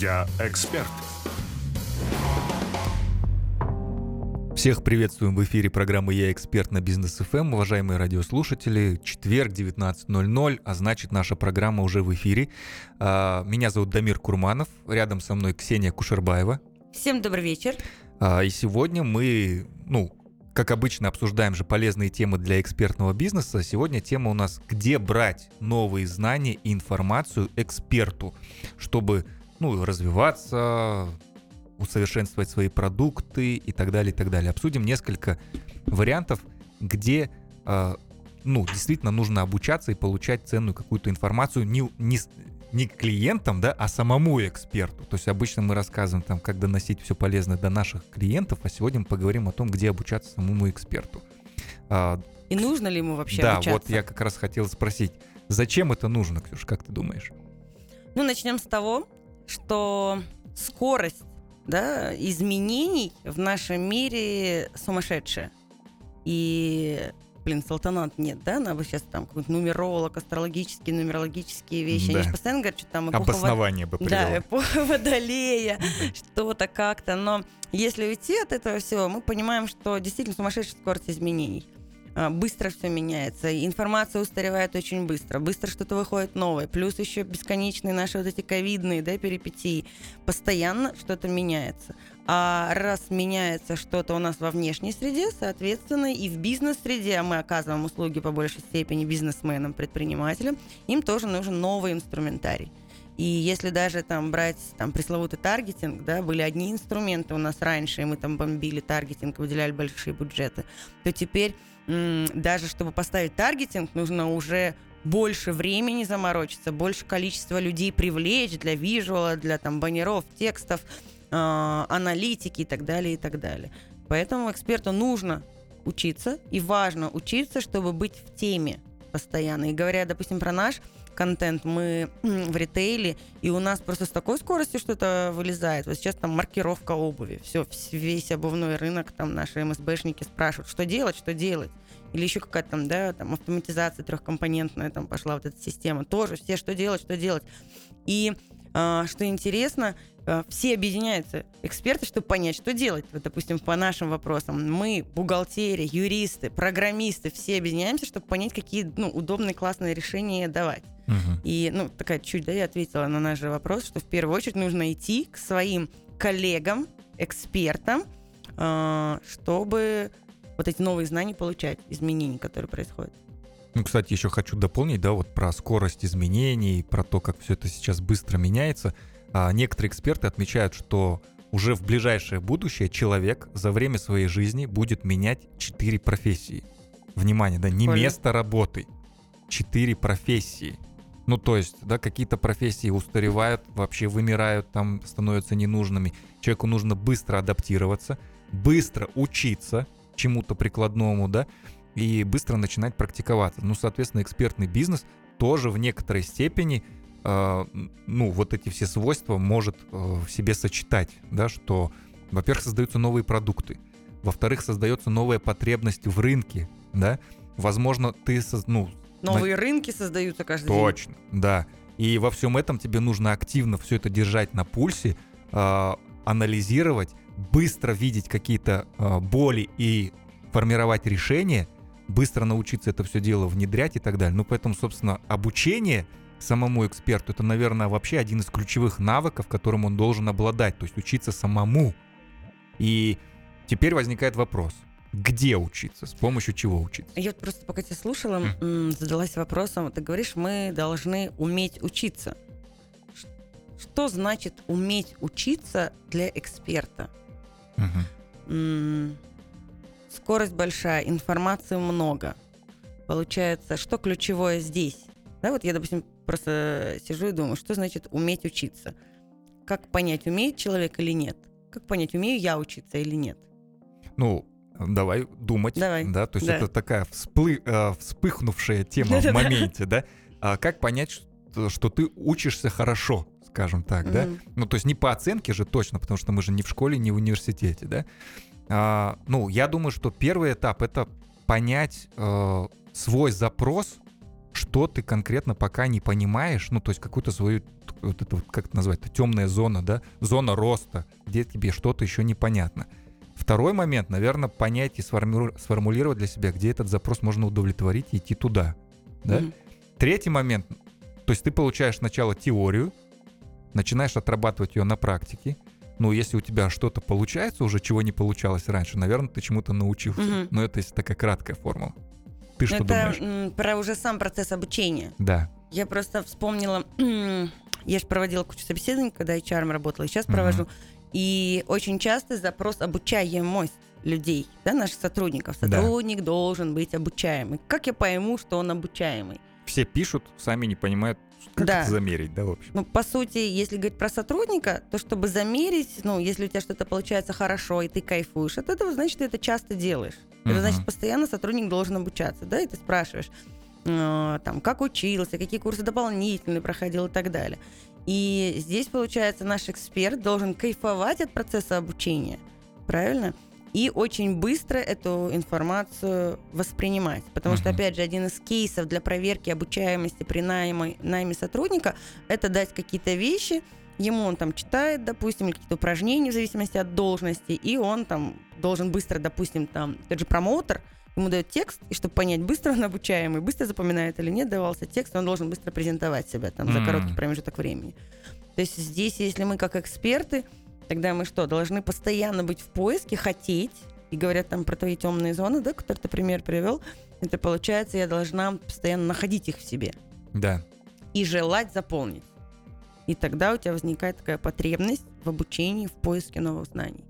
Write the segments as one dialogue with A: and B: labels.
A: Я эксперт.
B: Всех приветствуем в эфире программы «Я эксперт» на Бизнес ФМ. Уважаемые радиослушатели, четверг, 19.00, а значит, наша программа уже в эфире. А, меня зовут Дамир Курманов, рядом со мной Ксения Кушербаева.
C: Всем добрый вечер.
B: А, и сегодня мы, ну, как обычно, обсуждаем же полезные темы для экспертного бизнеса. Сегодня тема у нас «Где брать новые знания и информацию эксперту, чтобы ну, развиваться, усовершенствовать свои продукты и так далее, и так далее. Обсудим несколько вариантов, где э, ну, действительно нужно обучаться и получать ценную какую-то информацию не, не, не клиентам, да, а самому эксперту. То есть обычно мы рассказываем там, как доносить все полезное до наших клиентов, а сегодня мы поговорим о том, где обучаться самому эксперту.
C: А, и нужно ли ему вообще
B: да,
C: обучаться?
B: Да, вот я как раз хотел спросить, зачем это нужно, Ксюш, как ты думаешь?
C: Ну, начнем с того, что скорость да, изменений в нашем мире сумасшедшая. И, блин, салтанат нет, да? Надо бы сейчас там какой-то нумеролог, астрологические, нумерологические вещи. Да. Они же постоянно говорят, что там.
B: Обоснование бы
C: привело. Да, эпоха Водолея, что-то как-то. Но если уйти от этого всего, мы понимаем, что действительно сумасшедшая скорость изменений. А, быстро все меняется, информация устаревает очень быстро, быстро что-то выходит новое, плюс еще бесконечные наши вот эти ковидные да, перипетии, постоянно что-то меняется. А раз меняется что-то у нас во внешней среде, соответственно, и в бизнес-среде, а мы оказываем услуги по большей степени бизнесменам, предпринимателям, им тоже нужен новый инструментарий. И если даже там брать там пресловутый таргетинг, да, были одни инструменты у нас раньше, и мы там бомбили таргетинг, выделяли большие бюджеты, то теперь даже чтобы поставить таргетинг, нужно уже больше времени заморочиться, больше количества людей привлечь для визуала, для там баннеров, текстов, э, аналитики и так далее, и так далее. Поэтому эксперту нужно учиться, и важно учиться, чтобы быть в теме постоянно. И говоря, допустим, про наш контент, мы в ритейле, и у нас просто с такой скоростью что-то вылезает. Вот сейчас там маркировка обуви, все, весь обувной рынок, там наши МСБшники спрашивают, что делать, что делать. Или еще какая-то там, да, там автоматизация трехкомпонентная, там пошла вот эта система. Тоже все, что делать, что делать. И э, что интересно, э, все объединяются, эксперты, чтобы понять, что делать. Вот, допустим, по нашим вопросам. Мы, бухгалтерия, юристы, программисты, все объединяемся, чтобы понять, какие ну, удобные, классные решения давать. Угу. И, ну, такая чуть, да, я ответила на наш же вопрос, что в первую очередь нужно идти к своим коллегам, экспертам, э, чтобы вот эти новые знания получать, изменений, которые происходят.
B: Ну, кстати, еще хочу дополнить, да, вот про скорость изменений, про то, как все это сейчас быстро меняется. А некоторые эксперты отмечают, что уже в ближайшее будущее человек за время своей жизни будет менять четыре профессии. Внимание, да, не Понял. место работы, четыре профессии. Ну, то есть, да, какие-то профессии устаревают, вообще вымирают, там становятся ненужными. Человеку нужно быстро адаптироваться, быстро учиться чему-то прикладному, да, и быстро начинать практиковаться. Ну, соответственно, экспертный бизнес тоже в некоторой степени, э, ну, вот эти все свойства может э, в себе сочетать, да, что, во-первых, создаются новые продукты, во-вторых, создается новая потребность в рынке, да, возможно, ты, ну,
C: Новые на... рынки создаются каждый
B: Точно, день. Точно, да. И во всем этом тебе нужно активно все это держать на пульсе, э, анализировать, быстро видеть какие-то э, боли и формировать решения, быстро научиться это все дело внедрять и так далее. Ну, поэтому, собственно, обучение самому эксперту, это, наверное, вообще один из ключевых навыков, которым он должен обладать, то есть учиться самому. И теперь возникает вопрос – где учиться, с помощью чего учиться?
C: Я вот просто пока тебя слушала, mm. задалась вопросом, ты говоришь, мы должны уметь учиться. Что значит уметь учиться для эксперта? Mm-hmm. Скорость большая, информации много. Получается, что ключевое здесь? Да, вот я, допустим, просто сижу и думаю, что значит уметь учиться? Как понять, умеет человек или нет? Как понять, умею я учиться или нет?
B: Ну, Давай думать. Давай. Да, то есть да. это такая всплы, э, вспыхнувшая тема в моменте, да? А как понять, что, что ты учишься хорошо, скажем так, да? Ну, то есть не по оценке же точно, потому что мы же не в школе, не в университете, да? А, ну, я думаю, что первый этап это понять э, свой запрос, что ты конкретно пока не понимаешь, ну, то есть какую-то свою вот это вот, как это назвать, темная зона, да, зона роста, где тебе что-то еще непонятно. Второй момент, наверное, понять и сформулировать для себя, где этот запрос можно удовлетворить и идти туда. Да? Mm-hmm. Третий момент, то есть ты получаешь сначала теорию, начинаешь отрабатывать ее на практике. Ну, если у тебя что-то получается уже, чего не получалось раньше, наверное, ты чему-то научился. Mm-hmm. Но это есть такая краткая формула. Ты что
C: это
B: думаешь?
C: про уже сам процесс обучения.
B: Да.
C: Я просто вспомнила, я же проводила кучу собеседований, когда HR работала, и сейчас mm-hmm. провожу. И очень часто запрос обучаемость людей, да, наших сотрудников. Сотрудник да. должен быть обучаемый. Как я пойму, что он обучаемый?
B: Все пишут, сами не понимают, как да. это замерить, да, в общем.
C: Ну, по сути, если говорить про сотрудника, то чтобы замерить, ну, если у тебя что-то получается хорошо, и ты кайфуешь от этого, значит, ты это часто делаешь. Uh-huh. Это значит, постоянно сотрудник должен обучаться, да, и ты спрашиваешь, э, там, как учился, какие курсы дополнительные проходил и так далее. И здесь, получается, наш эксперт должен кайфовать от процесса обучения, правильно? И очень быстро эту информацию воспринимать. Потому uh-huh. что, опять же, один из кейсов для проверки обучаемости при найме, найме сотрудника – это дать какие-то вещи, ему он там читает, допустим, какие-то упражнения в зависимости от должности, и он там должен быстро, допустим, там, тот же промоутер, ему дает текст, и чтобы понять, быстро он обучаемый, быстро запоминает или нет, давался текст, он должен быстро презентовать себя там за короткий промежуток времени. То есть здесь, если мы как эксперты, тогда мы что, должны постоянно быть в поиске, хотеть, и говорят там про твои темные зоны, да, который ты пример привел, это получается, я должна постоянно находить их в себе.
B: Да.
C: И желать заполнить. И тогда у тебя возникает такая потребность в обучении, в поиске новых знаний.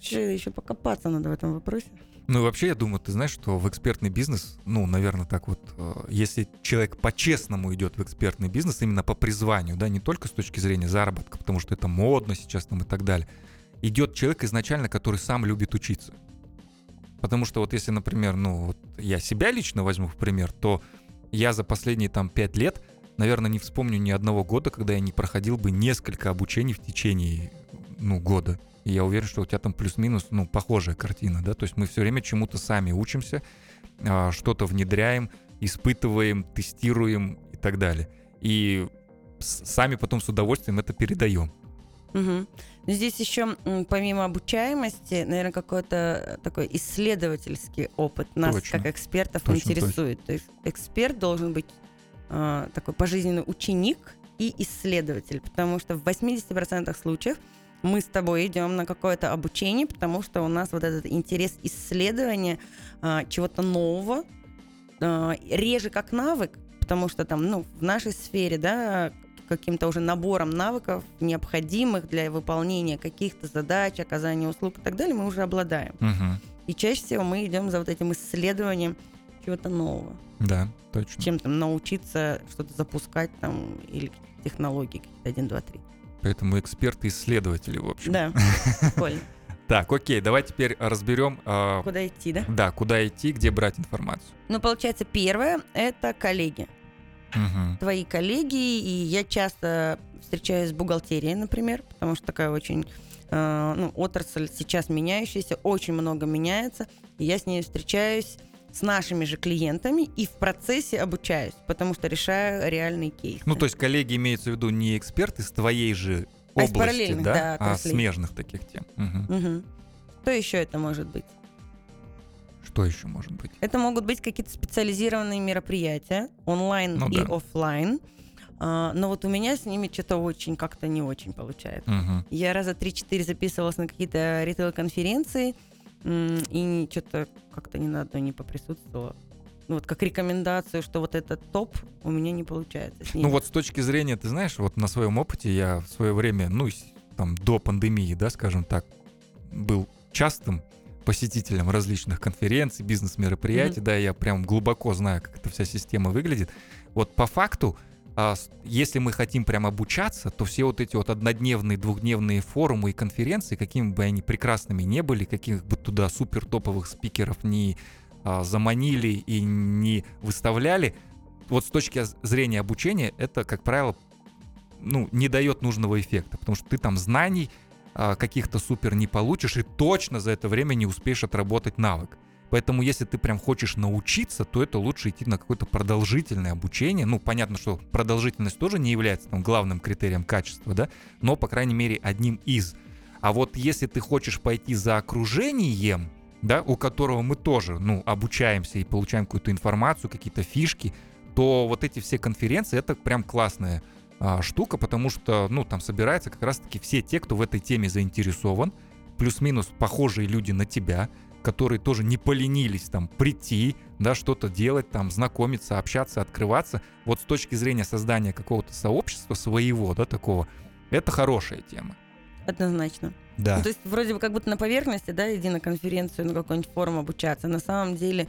C: Еще покопаться надо в этом вопросе.
B: Ну, вообще, я думаю, ты знаешь, что в экспертный бизнес, ну, наверное, так вот, э, если человек по-честному идет в экспертный бизнес, именно по призванию, да, не только с точки зрения заработка, потому что это модно сейчас там и так далее, идет человек изначально, который сам любит учиться. Потому что вот если, например, ну, вот я себя лично возьму в пример, то я за последние там пять лет, наверное, не вспомню ни одного года, когда я не проходил бы несколько обучений в течение, ну, года. И я уверен, что у тебя там плюс-минус, ну, похожая картина, да, то есть мы все время чему-то сами учимся, а, что-то внедряем, испытываем, тестируем и так далее. И сами потом с удовольствием это передаем.
C: Угу. Здесь еще помимо обучаемости, наверное, какой-то такой исследовательский опыт нас точно. как экспертов точно, интересует. Точно. То есть эксперт должен быть э, такой пожизненный ученик и исследователь, потому что в 80% случаев мы с тобой идем на какое-то обучение, потому что у нас вот этот интерес исследования а, чего-то нового, а, реже как навык, потому что там, ну, в нашей сфере, да, каким-то уже набором навыков, необходимых для выполнения каких-то задач, оказания услуг и так далее, мы уже обладаем.
B: Угу.
C: И чаще всего мы идем за вот этим исследованием чего-то нового.
B: Да, точно.
C: Чем там научиться что-то запускать там или технологии какие-то 1, 2, 3.
B: Поэтому эксперты-исследователи, в общем.
C: Да, прикольно.
B: Так, окей, давай теперь разберем...
C: Э, куда идти, да?
B: Да, куда идти, где брать информацию.
C: Ну, получается, первое — это коллеги.
B: Угу.
C: Твои коллеги, и я часто встречаюсь с бухгалтерией, например, потому что такая очень э, ну, отрасль сейчас меняющаяся, очень много меняется, и я с ней встречаюсь с нашими же клиентами и в процессе обучаюсь, потому что решаю реальный кейс.
B: Ну, то есть коллеги имеются в виду не эксперты с твоей же а области, да, да а смежных таких тем.
C: Угу. Угу. Что еще это может быть?
B: Что еще может быть?
C: Это могут быть какие-то специализированные мероприятия, онлайн ну, и да. офлайн. А, но вот у меня с ними что-то очень как-то не очень получается.
B: Угу.
C: Я раза 3-4 записывалась на какие-то ритейл-конференции, и что-то как-то ни на одной не поприсутствовала. Ну, вот как рекомендацию, что вот этот топ у меня не получается.
B: Ну вот с точки зрения, ты знаешь, вот на своем опыте я в свое время, ну, там, до пандемии, да, скажем так, был частым посетителем различных конференций, бизнес-мероприятий, mm-hmm. да, я прям глубоко знаю, как эта вся система выглядит. Вот по факту если мы хотим прям обучаться, то все вот эти вот однодневные, двухдневные форумы и конференции, какими бы они прекрасными не были, каких бы туда супер топовых спикеров не а, заманили и не выставляли, вот с точки зрения обучения это, как правило, ну, не дает нужного эффекта, потому что ты там знаний а, каких-то супер не получишь и точно за это время не успеешь отработать навык. Поэтому, если ты прям хочешь научиться, то это лучше идти на какое-то продолжительное обучение. Ну, понятно, что продолжительность тоже не является там, главным критерием качества, да, но, по крайней мере, одним из. А вот если ты хочешь пойти за окружением, да, у которого мы тоже, ну, обучаемся и получаем какую-то информацию, какие-то фишки, то вот эти все конференции, это прям классная а, штука, потому что, ну, там собираются как раз-таки все те, кто в этой теме заинтересован, плюс-минус похожие люди на тебя, которые тоже не поленились там прийти, да, что-то делать, там, знакомиться, общаться, открываться. Вот с точки зрения создания какого-то сообщества своего, да, такого, это хорошая тема.
C: Однозначно.
B: Да.
C: Ну, то есть вроде бы как будто на поверхности, да, иди на конференцию, на какой-нибудь форум обучаться. На самом деле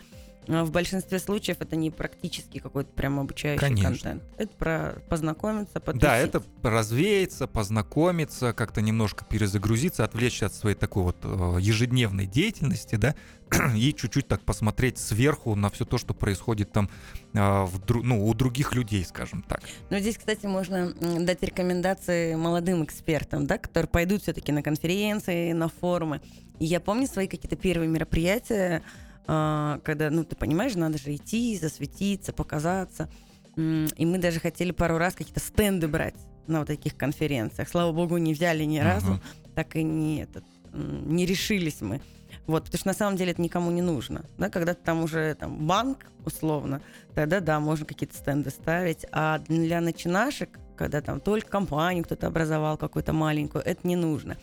C: в большинстве случаев это не практически какой-то прям обучающий
B: Конечно.
C: контент. Это про познакомиться, потусить.
B: Да, это развеяться, познакомиться, как-то немножко перезагрузиться, отвлечься от своей такой вот э, ежедневной деятельности, да, и чуть-чуть так посмотреть сверху на все то, что происходит там э, в, ну, у других людей, скажем так.
C: Но здесь, кстати, можно дать рекомендации молодым экспертам, да, которые пойдут все-таки на конференции, на форумы. И я помню свои какие-то первые мероприятия, а, когда, ну, ты понимаешь, надо же идти, засветиться, показаться. И мы даже хотели пару раз какие-то стенды брать на вот таких конференциях. Слава богу, не взяли ни разу,
B: Мгм.
C: так и не, этот, не решились мы. Вот, потому что на самом деле это никому не нужно. Да, когда ты там уже там, банк, условно, тогда да, можно какие-то стенды ставить. А для начинашек, когда там только компанию кто-то образовал, какую-то маленькую, это не нужно.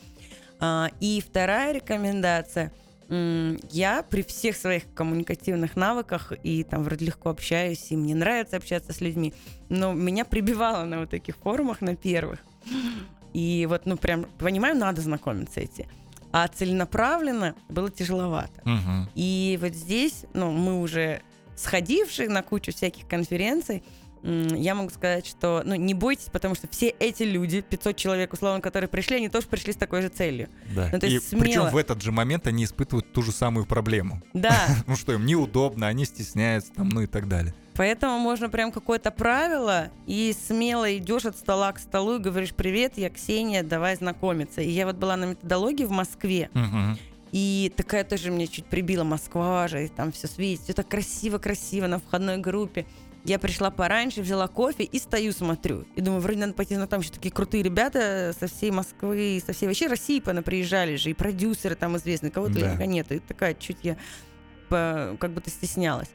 C: А, и вторая рекомендация. Я при всех своих коммуникативных навыках и там вроде легко общаюсь, и мне нравится общаться с людьми, но меня прибивало на вот таких форумах, на первых. И вот, ну, прям, понимаю, надо знакомиться идти. А целенаправленно было тяжеловато.
B: Мгм.
C: И вот здесь, ну, мы уже сходившие на кучу всяких конференций, я могу сказать, что, ну, не бойтесь, потому что все эти люди, 500 человек, условно, которые пришли, они тоже пришли с такой же целью.
B: Да.
C: Ну, то
B: И
C: есть
B: причем
C: смело.
B: в этот же момент они испытывают ту же самую проблему.
C: Да,
B: Ну что, им неудобно, они стесняются, там, ну и так далее.
C: поэтому можно прям какое-то правило, и смело идешь от стола к столу и говоришь, привет, я Ксения, давай знакомиться. И я вот была на методологии в Москве. И такая тоже мне чуть прибила Москва же, и там все светит, все так красиво-красиво на входной группе. Я пришла пораньше, взяла кофе и стою, смотрю. И думаю, вроде надо пойти, но там еще такие крутые ребята со всей Москвы, со всей вообще России приезжали же, и продюсеры там известные, кого-то
B: Да.
C: нет. И такая чуть я по- как будто стеснялась.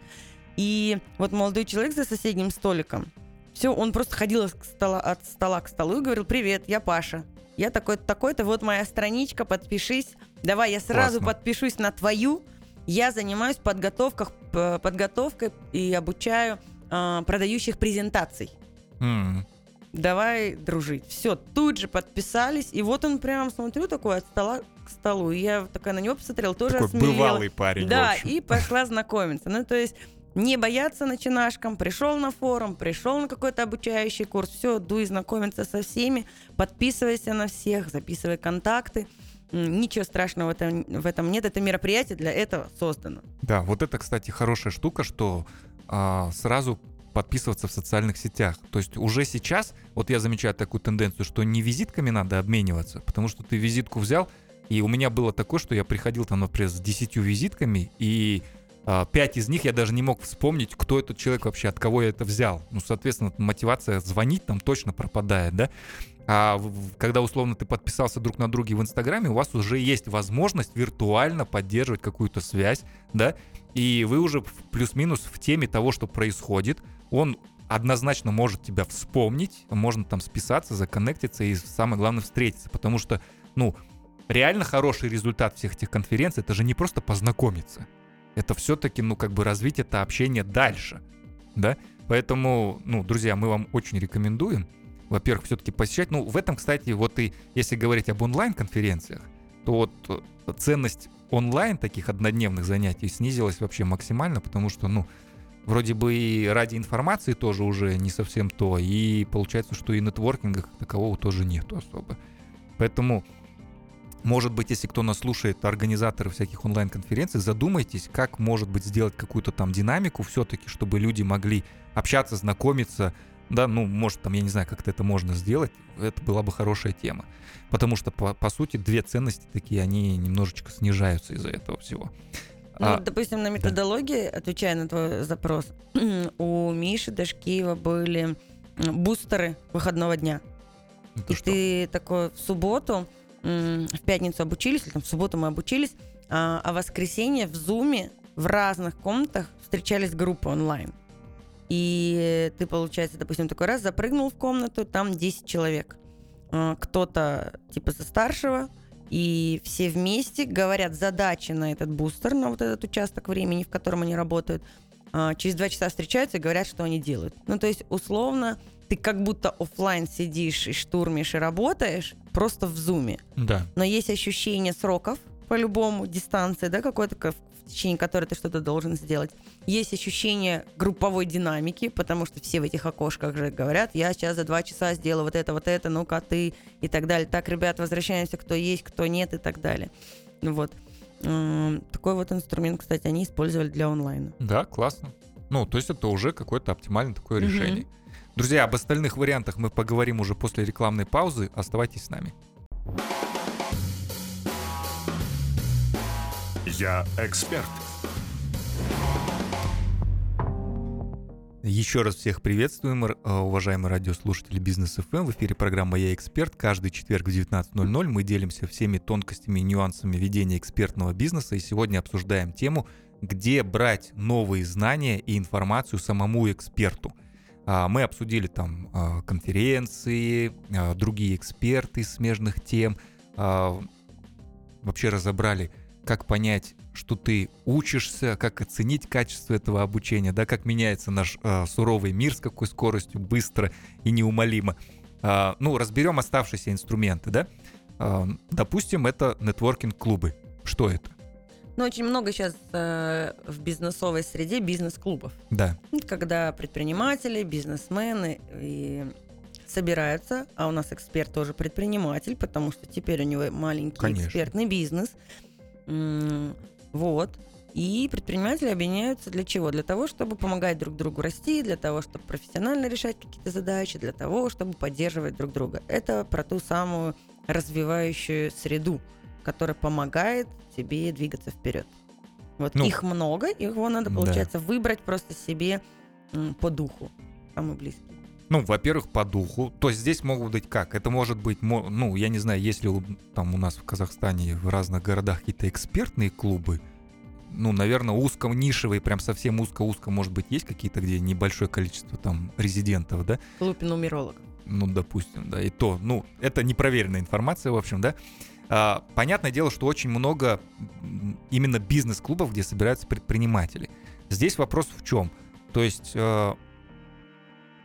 C: И вот молодой человек за соседним столиком, все, он просто ходил от стола, от стола к столу и говорил, привет, я Паша. Я такой-то, такой-то, вот моя страничка, подпишись. Давай я сразу
B: Классно.
C: подпишусь на твою. Я занимаюсь подготовках, п- подготовкой и обучаю а, продающих презентаций.
B: М.
C: Давай дружить. Все, тут же подписались. И вот он прям, смотрю, такой от стола к столу. И я такая на него посмотрела, тоже
B: Такой
C: осмелела.
B: бывалый парень,
C: Да, и пошла знакомиться. Ну, то есть не бояться начинашкам, пришел на форум, пришел на какой-то обучающий курс, все, дуй знакомиться со всеми, подписывайся на всех, записывай контакты. Ничего страшного в этом, в этом нет, это мероприятие для этого создано.
B: Да, вот это, кстати, хорошая штука, что сразу подписываться в социальных сетях. То есть уже сейчас, вот я замечаю такую тенденцию, что не визитками надо обмениваться, потому что ты визитку взял, и у меня было такое, что я приходил там, например, с 10 визитками, и а, пять из них я даже не мог вспомнить, кто этот человек вообще, от кого я это взял. Ну, соответственно, мотивация звонить там точно пропадает, да? А когда условно ты подписался друг на друге в Инстаграме, у вас уже есть возможность виртуально поддерживать какую-то связь, да, и вы уже плюс-минус в теме того, что происходит. Он однозначно может тебя вспомнить, можно там списаться, законнектиться и самое главное встретиться, потому что, ну, реально хороший результат всех этих конференций, это же не просто познакомиться, это все-таки, ну, как бы развить это общение дальше, да, поэтому, ну, друзья, мы вам очень рекомендуем, во-первых, все-таки посещать. Ну, в этом, кстати, вот и если говорить об онлайн-конференциях, то вот э, ценность онлайн таких однодневных занятий снизилась вообще максимально, потому что, ну, вроде бы и ради информации тоже уже не совсем то, и получается, что и нетворкинга как такового тоже нету особо. Поэтому, может быть, если кто нас слушает, организаторы всяких онлайн-конференций, задумайтесь, как, может быть, сделать какую-то там динамику все-таки, чтобы люди могли общаться, знакомиться, да, ну, может, там, я не знаю, как-то это можно сделать, это была бы хорошая тема. Потому что, по, по сути, две ценности такие, они немножечко снижаются из-за этого всего.
C: Ну,
B: А,
C: допустим, на методологии, отвечая на твой запрос, у Миши Дашкиева были бустеры выходного дня.
B: ну,
C: И
B: ты что?
C: ты такой в субботу, в пятницу обучились, или там в субботу мы обучились, а, а воскресенье в Зуме в разных комнатах встречались группы онлайн. И ты, получается, допустим, такой раз запрыгнул в комнату, там 10 человек. А, Кто-то типа за старшего, и все вместе говорят задачи на этот бустер, на вот этот участок времени, в котором они работают. А, Через два часа встречаются и говорят, что они делают. Ну, то есть, условно, ты как будто оффлайн сидишь и штурмишь и работаешь, просто в зуме.
B: Да.
C: Но есть ощущение сроков, по-любому, дистанции, да, какой-то, ка- в течение которой ты что-то должен сделать. Есть ощущение групповой динамики, потому что все в этих окошках же говорят, я сейчас за два часа сделаю вот это, вот это, ну-ка ты, и так далее. Так, ребят, возвращаемся, кто есть, кто нет, и так далее. Ну вот. Такой вот инструмент, кстати, они использовали для онлайна.
B: Да, классно. Ну, то есть это уже какое-то оптимальное такое решение. Друзья, об остальных вариантах мы поговорим уже после рекламной паузы. Оставайтесь с нами.
A: Я эксперт.
B: Еще раз всех приветствуем, э, уважаемые радиослушатели Бизнес ФМ. В эфире программа «Я эксперт». Каждый четверг в 19.00 мы делимся всеми тонкостями и нюансами ведения экспертного бизнеса. И сегодня обсуждаем тему, где брать новые знания и информацию самому эксперту. А, Мы обсудили там а, конференции, а, другие эксперты смежных тем, вообще разобрали, как понять, что ты учишься, как оценить качество этого обучения, да, как меняется наш а, суровый мир, с какой скоростью, быстро и неумолимо. А, ну, разберем оставшиеся инструменты, да. А, допустим, это нетворкинг-клубы. Что это?
C: Но очень много сейчас э, в бизнесовой среде бизнес-клубов.
B: Да,
C: Ну, Когда предприниматели, бизнесмены и собираются, а у нас эксперт тоже предприниматель, потому что теперь у него маленький
B: Конечно.
C: экспертный бизнес. Вот. И предприниматели объединяются для чего? Для того, чтобы помогать друг другу расти, для того, чтобы профессионально решать какие-то задачи, для того, чтобы поддерживать друг друга. Это про ту самую развивающую среду, которая помогает тебе двигаться вперед. Вот
B: Ну,
C: их много, его надо,
B: да.
C: получается, выбрать просто себе по духу, самый близкий.
B: Ну, во-первых, по духу. То есть здесь могут быть как? Это может быть, ну, я не знаю, если у- там у нас в Казахстане в разных городах какие-то экспертные клубы, ну, наверное, узко-нишевые, прям совсем узко-узко, может быть, есть какие-то, где небольшое количество там резидентов, да?
C: Клуб нумерологов.
B: Ну, допустим, да, и то, ну, это непроверенная информация, в общем, да. А, понятное дело, что очень много именно бизнес-клубов, где собираются предприниматели. Здесь вопрос в чем? То есть э,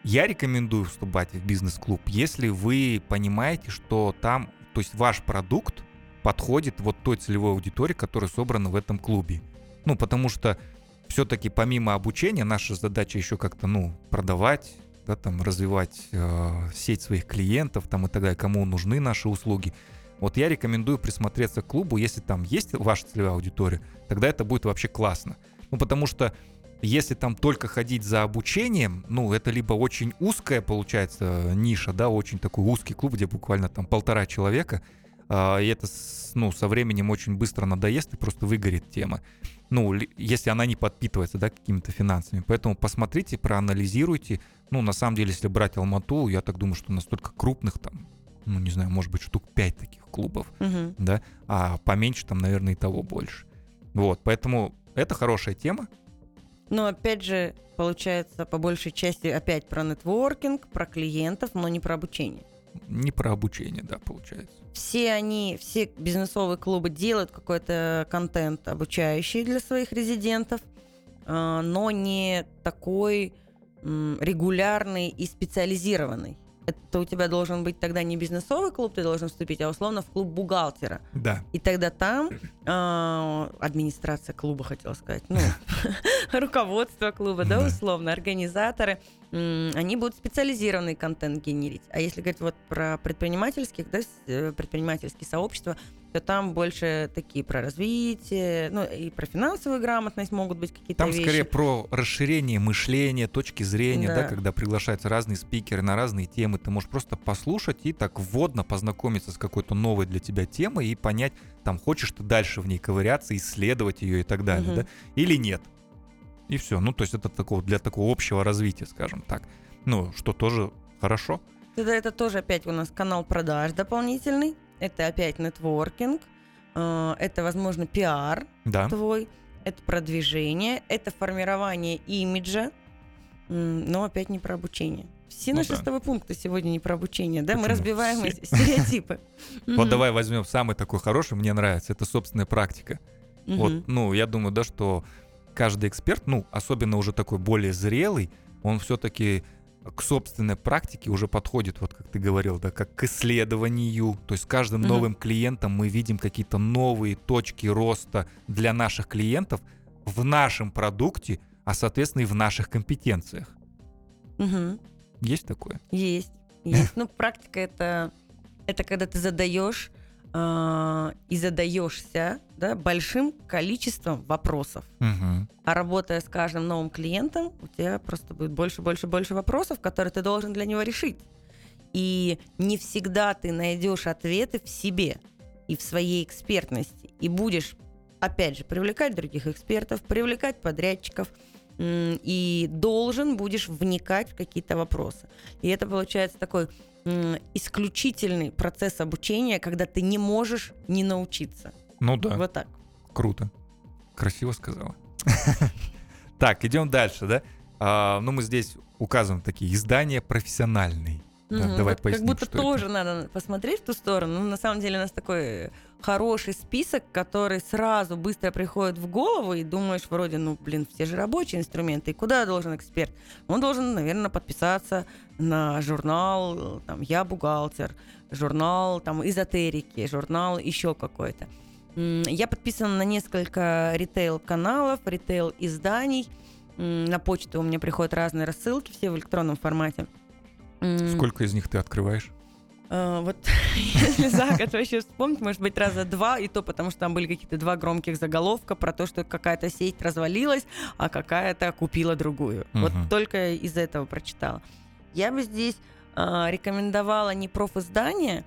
B: я рекомендую вступать в бизнес-клуб, если вы понимаете, что там, то есть ваш продукт подходит вот той целевой аудитории, которая собрана в этом клубе. Ну, потому что все-таки помимо обучения наша задача еще как-то, ну, продавать, да, там, развивать э, сеть своих клиентов, там, и так далее, кому нужны наши услуги. Вот я рекомендую присмотреться к клубу, если там есть ваша целевая аудитория, тогда это будет вообще классно. Ну, потому что если там только ходить за обучением, ну, это либо очень узкая, получается, ниша, да, очень такой узкий клуб, где буквально там полтора человека, а, и это, ну, со временем очень быстро надоест и просто выгорит тема. Ну, ли- если она не подпитывается, да, какими-то финансами. Поэтому посмотрите, проанализируйте. Ну, на самом деле, если брать Алмату, я так думаю, что настолько крупных там, ну, не знаю, может быть, штук 5 таких клубов
C: Мгм.
B: да, а поменьше там, наверное, и того больше. Вот, поэтому это хорошая тема.
C: Но опять же, получается, по большей части опять про нетворкинг, про клиентов, но не про обучение.
B: Не про обучение, да, получается.
C: Все они, все бизнесовые клубы делают какой-то контент обучающий для своих резидентов, а, но не такой регулярный и специализированный. Это у тебя должен быть тогда не бизнесовый клуб, ты должен вступить, а условно в клуб бухгалтера.
B: Да.
C: И тогда там а, администрация клуба, хотела сказать, ну, руководство клуба, да, условно, организаторы, они будут специализированный контент генерить. А если говорить вот про предпринимательских, да, э, предпринимательские сообщества, что там больше такие про развитие, ну и про финансовую грамотность могут быть какие-то
B: Там
C: вещи.
B: скорее про расширение мышления, точки зрения, да.
C: Да.
B: когда приглашаются разные спикеры на разные темы. Ты можешь просто послушать и так вводно познакомиться с какой-то новой для тебя темой и понять, там, хочешь ты дальше в ней ковыряться, исследовать ее и так далее,
C: Мгм.
B: да, или нет. И все. Ну, то есть это такого, для такого общего развития, скажем так. Ну, что тоже хорошо.
C: Тогда это тоже опять у нас канал продаж дополнительный. Это опять нетворкинг. э, Это, возможно, пиар
B: Да.
C: твой. Это продвижение. Это формирование имиджа. Но опять не про обучение. Все
B: Ну
C: наши
B: да.
C: с тобой пункты сегодня не про обучение, да? Мы
B: Почему?
C: разбиваем
B: Все.
C: стереотипы.
B: Вот давай возьмем самый такой хороший, мне нравится, это собственная практика. Вот, ну, я думаю, да, что каждый эксперт, ну, особенно уже такой более зрелый, он все-таки к собственной практике уже подходит, вот как ты говорил, да, как к исследованию. То есть с каждым
C: Мгм.
B: новым клиентом мы видим какие-то новые точки роста для наших клиентов в нашем продукте, а, соответственно, и в наших компетенциях.
C: Мгм.
B: Есть такое?
C: Есть, есть. Ну, практика это, это когда ты задаешь а, и задаешься да, большим количеством вопросов.
B: Мгм.
C: А работая с каждым новым клиентом, у тебя просто будет больше, больше, больше вопросов, которые ты должен для него решить. И не всегда ты найдешь ответы в себе и в своей экспертности. И будешь, опять же, привлекать других экспертов, привлекать подрядчиков, и должен будешь вникать в какие-то вопросы. И это получается такой исключительный процесс обучения, когда ты не можешь не научиться.
B: Ну да.
C: Вот так.
B: Круто. Красиво сказала. Так, идем дальше, да? А, ну, мы здесь указываем такие издания профессиональные. Да,
C: Мгм.
B: давай
C: Вот
B: поясним,
C: Как будто
B: что это.
C: тоже надо посмотреть в ту сторону. Ну, на самом деле у нас такой хороший список, который сразу быстро приходит в голову, и думаешь, вроде, ну, блин, все же рабочие инструменты. И куда должен эксперт? Он должен, наверное, подписаться на журнал, там, «Я бухгалтер», журнал, там, эзотерики, журнал еще какой-то. Я подписана на несколько ритейл-каналов, ритейл-изданий. На почту у меня приходят разные рассылки, все в электронном формате.
B: Сколько из них ты открываешь?
C: а, вот если за год вообще вспомнить, может быть, раза два, и то потому, что там были какие-то два громких заголовка про то, что какая-то сеть развалилась, а какая-то купила другую. Вот только из этого прочитала. Я бы здесь а, рекомендовала не профиздания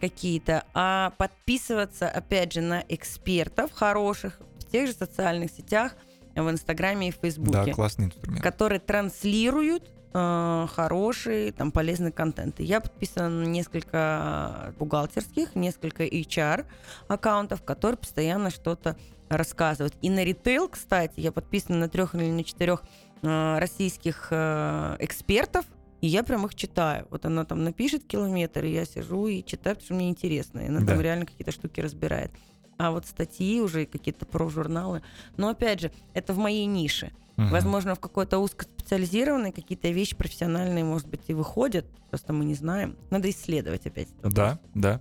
C: какие-то, а подписываться, опять же, на экспертов хороших в тех же социальных сетях, в Инстаграме и в Фейсбуке
B: Да, классный инструмент.
C: которые транслируют э, хороший, там, полезный контент. И я подписана на несколько бухгалтерских, несколько HR аккаунтов, которые постоянно что-то рассказывают. И на ритейл, кстати, я подписана на трех или на четырех э, российских э, экспертов, и я прям их читаю. Вот она там напишет километр, и я сижу и читаю, потому что мне интересно. И она
B: Да.
C: там реально какие-то штуки разбирает. А вот статьи уже, и какие-то про-журналы. Но опять же, это в моей нише.
B: Мгм.
C: Возможно, в какой-то узкоспециализированной какие-то вещи профессиональные, может быть, и выходят, просто мы не знаем. Надо исследовать опять.
B: Да, да.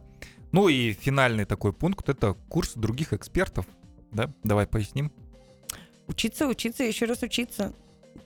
B: Ну и финальный такой пункт — это курс других экспертов. Да, давай поясним.
C: Учиться, учиться, еще раз учиться.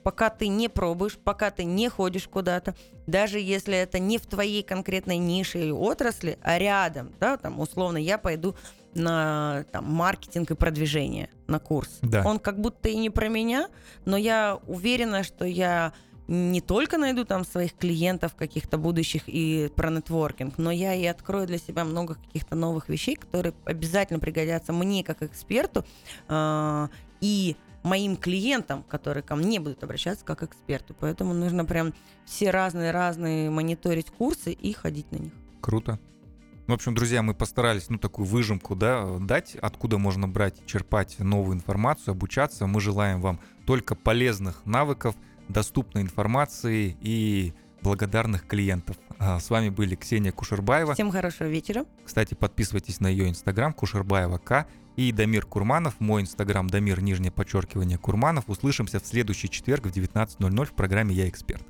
C: Пока ты не пробуешь, пока ты не ходишь куда-то, даже если это не в твоей конкретной нише или отрасли, а рядом, да, там, условно, я пойду на там, маркетинг и продвижение на курс.
B: Да.
C: Он как будто и не про меня, но я уверена, что я не только найду там своих клиентов каких-то будущих и про нетворкинг, но я и открою для себя много каких-то новых вещей, которые обязательно пригодятся мне как эксперту а, и моим клиентам, которые ко мне будут обращаться как эксперту. Поэтому нужно прям все разные-разные мониторить курсы и ходить на них.
B: Круто. В общем, друзья, мы постарались, ну, такую выжимку, да, дать, откуда можно брать, черпать новую информацию, обучаться. Мы желаем вам только полезных навыков, доступной информации и благодарных клиентов. А, С вами были Ксения Кушербаева.
C: Всем хорошего вечера.
B: Кстати, подписывайтесь на ее инстаграм Кушербаева К и Дамир Курманов. Мой инстаграм Дамир, нижнее подчеркивание Курманов. Услышимся в следующий четверг в 19.00 в программе «Я эксперт».